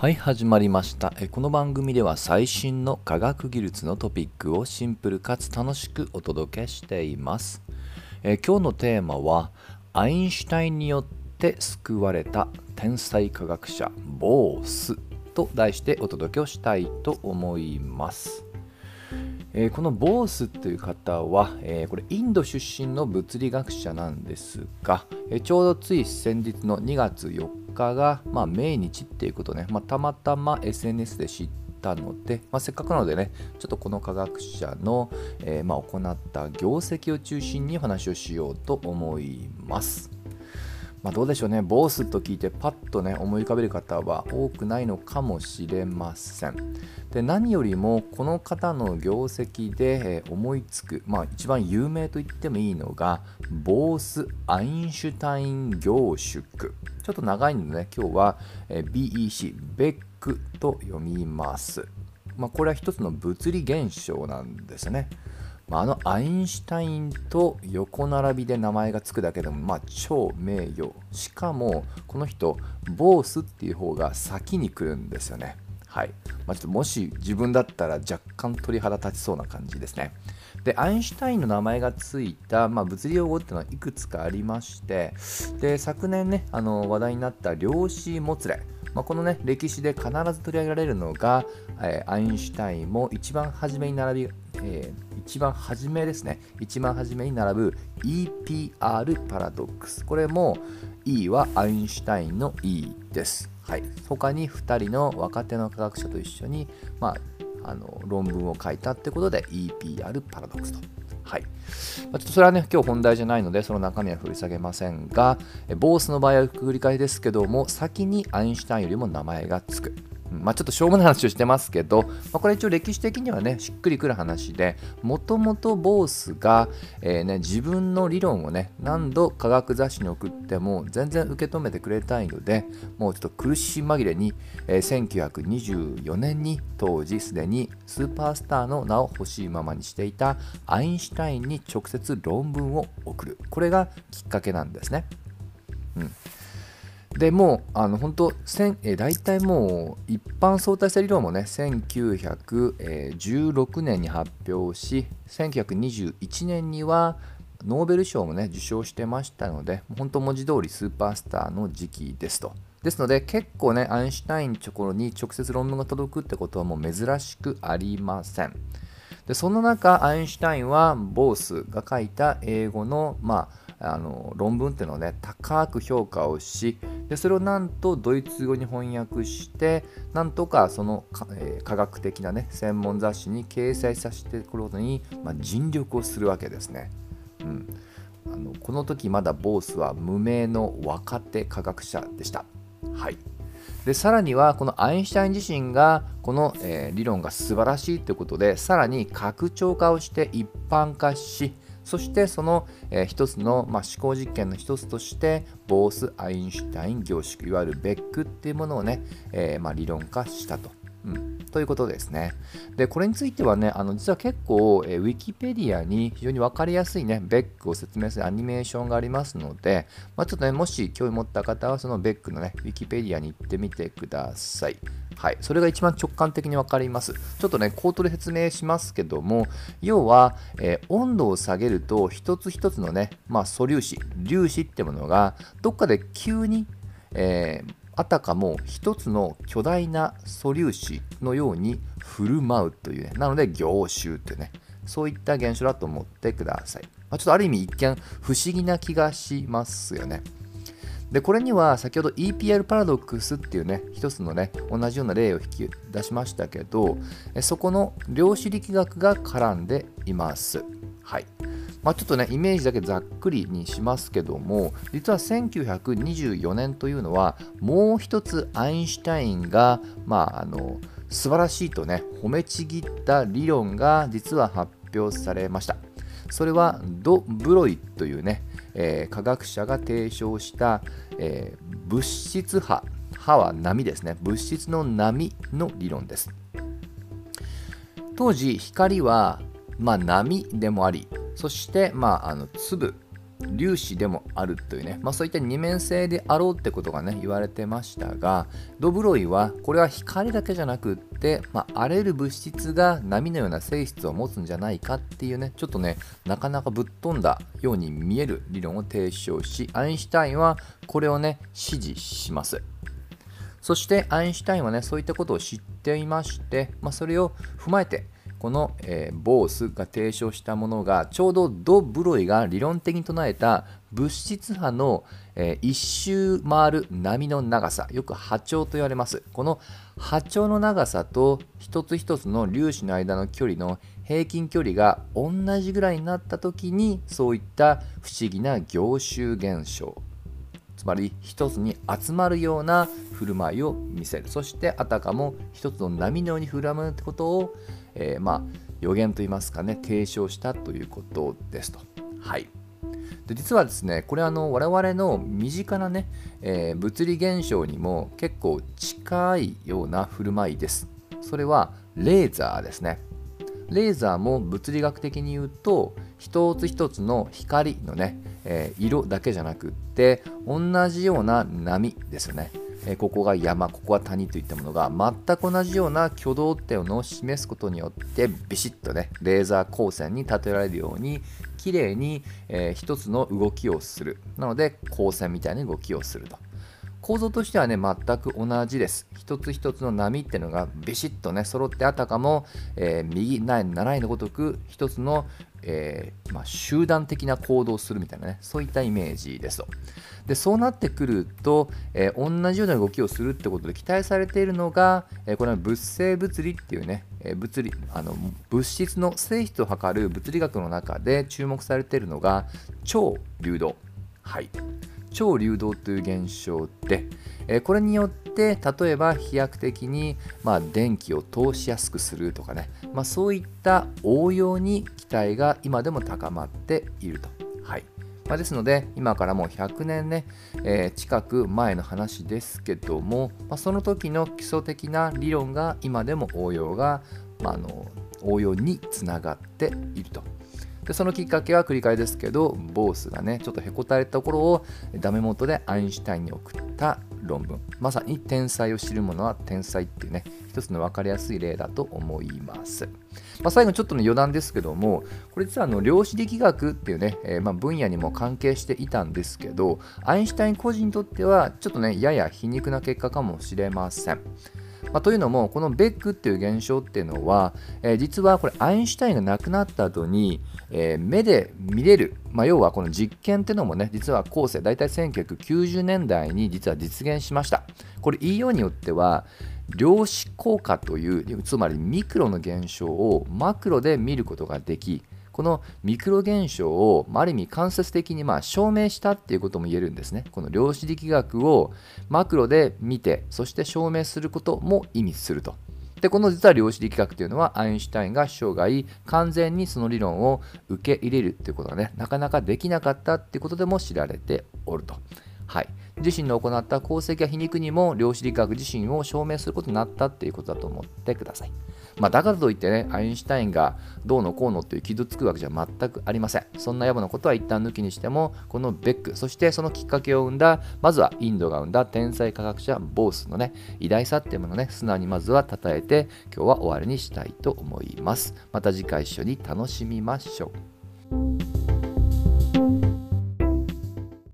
はい始まりました。この番組では最新の科学技術のトピックをシンプルかつ楽しくお届けしています。え今日のテーマはアインシュタインによって救われた天才科学者ボースと題してお届けをしたいと思います。え、このボースという方は、え、これインド出身の物理学者なんですが、え、ちょうどつい先日の2月4日が、まあ、命日っていうことね、まあ、たまたま SNS で知ったので、まあ、せっかくなのでねちょっとこの科学者の、えまあ、行った業績を中心にお話をしようと思います。まあ、どうでしょうね、ボースと聞いてパッとね思い浮かべる方は多くないのかもしれません。で何よりもこの方の業績で思いつく、まあ、一番有名と言ってもいいのがボース・アインシュタイン凝縮。ちょっと長いのでね、今日は BEC、ベックと読みます。まあ、これは一つの物理現象なんですね。あのアインシュタインと横並びで名前が付くだけでも、まあ、超名誉。しかもこの人ボースっていう方が先に来るんですよね。はい。まあ、ちょっともし自分だったら若干鳥肌立ちそうな感じですね。でアインシュタインの名前がついた、まあ、物理用語っていうのはいくつかありましてで昨年ねあの話題になった量子もつれ。まあ、このね歴史で必ず取り上げられるのが、えー、アインシュタインも一番初めに並び、えー、一番初めですね。一番初めに並ぶ EPR パラドックス。これも E はアインシュタインの E です。はい、他に2人の若手の科学者と一緒に、まあ、あの論文を書いたってことで EPR パラドックスと。はい。まあ、ちょっとそれはね、今日本題じゃないので、その中身は振り下げませんが、ボースの場合は繰り返しですけども、先にアインシュタインよりも名前がつく。まあ、ちょっとしょうもない話をしてますけど、まあ、これ一応歴史的にはねしっくりくる話でもともとボースが、えー、ね、自分の理論をね何度科学雑誌に送っても全然受け止めてくれたいのでもうちょっと苦し紛れに、えー、1924年に当時すでにスーパースターの名を欲しいままにしていたアインシュタインに直接論文を送るこれがきっかけなんですね。うんでもうあの本当え大体もう一般相対性理論もね1916年に発表し1921年にはノーベル賞もね受賞してましたので本当文字通りスーパースターの時期ですと。ですので結構ねアインシュタインのところに直接論文が届くってことはもう珍しくありません。でその中アインシュタインはボースが書いた英語のまああの論文っていうのをね高く評価をしでそれをなんとドイツ語に翻訳してなんとかそのか、えー、科学的なね専門雑誌に掲載させてくることに、まあ、尽力をするわけですね。うんあのこの時まだボースは無名の若手科学者でした。はい、でさらにはこのアインシュタイン自身がこの、えー、理論が素晴らしいということでさらに拡張化をして一般化しそしてその、えー、一つの、まあ、思考実験の一つとしてボース・アインシュタイン凝縮いわゆるベックっていうものをね、えー、まあ、理論化したと。うん、ということですね。で、これについてはね、あの実は結構、えー、ウィキペディアに非常に分かりやすいね、ベックを説明するアニメーションがありますので、まあ、ちょっとね、もし興味持った方は、そのベックのね、ウィキペディアに行ってみてください。はい、それが一番直感的に分かります。ちょっとね、口頭で説明しますけども、要は、えー、温度を下げると、一つ一つのね、まあ、素粒子、粒子ってものが、どっかで急に、えー、あたかも一つの巨大な素粒子のように振る舞うというね、なので凝集というね、そういった現象だと思ってください。まあ、ちょっとある意味一見不思議な気がしますよね。で、これには先ほど EPR パラドックスっていうね、一つのね、同じような例を引き出しましたけど、そこの量子力学が絡んでいます。はい。まあ、ちょっとね、イメージだけざっくりにしますけども、実は1924年というのは、もう一つアインシュタインが、まあ、あの、素晴らしいとね、褒めちぎった理論が実は発表されました。それはド・ブロイというね、えー、科学者が提唱した、えー、物質波波は波ですね物質の波の理論です当時光は、まあ、波でもありそして、まあ、あの粒粒子でもあるというね、まあ、そういった二面性であろうってことがね言われてましたがドブロイはこれは光だけじゃなくって、まあ、荒れる物質が波のような性質を持つんじゃないかっていうねちょっとねなかなかぶっ飛んだように見える理論を提唱しアインシュタインはこれをね支持します。そしてアインシュタインはねそういったことを知っていまして、まあ、それを踏まえてこの、えー、ボースが提唱したものがちょうどド・ブロイが理論的に唱えた物質波の、えー、一周回る波の長さよく波長と言われます。この波長の長さと一つ一つの粒子の間の距離の平均距離が同じぐらいになった時にそういった不思議な凝集現象。つまり一つに集まるような振る舞いを見せる。そしてあたかも一つの波のように振る舞うってことをえー、まあ予言といいますかね提唱したということですと。はいで実はですねこれあの我々の身近なね、えー、物理現象にも結構近いような振る舞いです。それはレーザーですね。レーザーも物理学的に言うと一つ一つの光のね、えー、色だけじゃなくって同じような波ですよね。えここが山ここは谷といったものが全く同じような挙動っていうのを示すことによってビシッとねレーザー光線に立てられるように綺麗に、えー、一つの動きをする。なので光線みたいな動きをすると。構造としてはね全く同じです。一つ一つの波っていうのがビシッとね揃ってあたかも、えー、右習いのごとく一つのえー、まあ、集団的な行動をするみたいなねそういったイメージですと。でそうなってくると、えー、同じような動きをするってことで期待されているのが、えー、これは物性物理っていうね、え物理あの物質の性質を測る物理学の中で注目されているのが超流動はい超流動という現象で、えこれによって例えば飛躍的に、まあ、電気を通しやすくするとかね、まあ、そういった応用に期待が今でも高まっていると。はいまあ、ですので今からもう100年ね、えー、近く前の話ですけども、まあ、その時の基礎的な理論が今でも応用が、まあ、あの応用につながっていると。でそのきっかけは繰り返ですけどボースがねちょっとへこたれたところをダメ元でアインシュタインに送った論文。まさに天才を知る者は天才っていうね一つの分かりやすい例だと思います、まあ、最後ちょっとの余談ですけどもこれ実はあの量子力学っていうね、えー、まあ分野にも関係していたんですけどアインシュタイン個人にとってはちょっとねやや皮肉な結果かもしれません。まあ、というのもこのベックっていう現象っていうのは、えー、実はこれアインシュタインが亡くなった後に、えー、目で見れる、まあ、要はこの実験っていうのもね実は後世大体1990年代に実は実現しました。これ言いようによっては量子効果というつまりミクロの現象をマクロで見ることができこのミクロ現象をある意味間接的にまあ証明したっていうことも言えるんですね。この量子力学をマクロで見てそして証明することも意味すると。でこの実は量子力学というのはアインシュタインが生涯完全にその理論を受け入れるっていうことがねなかなかできなかったっていうことでも知られておると。はい、自身の行った功績や皮肉にも量子力学自身を証明することになったっていうことだと思ってください。まあ、だからといってね、アインシュタインがどうのこうのっていう傷つくわけじゃ全くありません。そんな野暮なことは一旦抜きにしても、このベック、そしてそのきっかけを生んだ、まずはインドが生んだ天才科学者ボースのね、偉大さっていうものね、素直にまずは称えて、今日は終わりにしたいと思います。また次回一緒に楽しみましょう。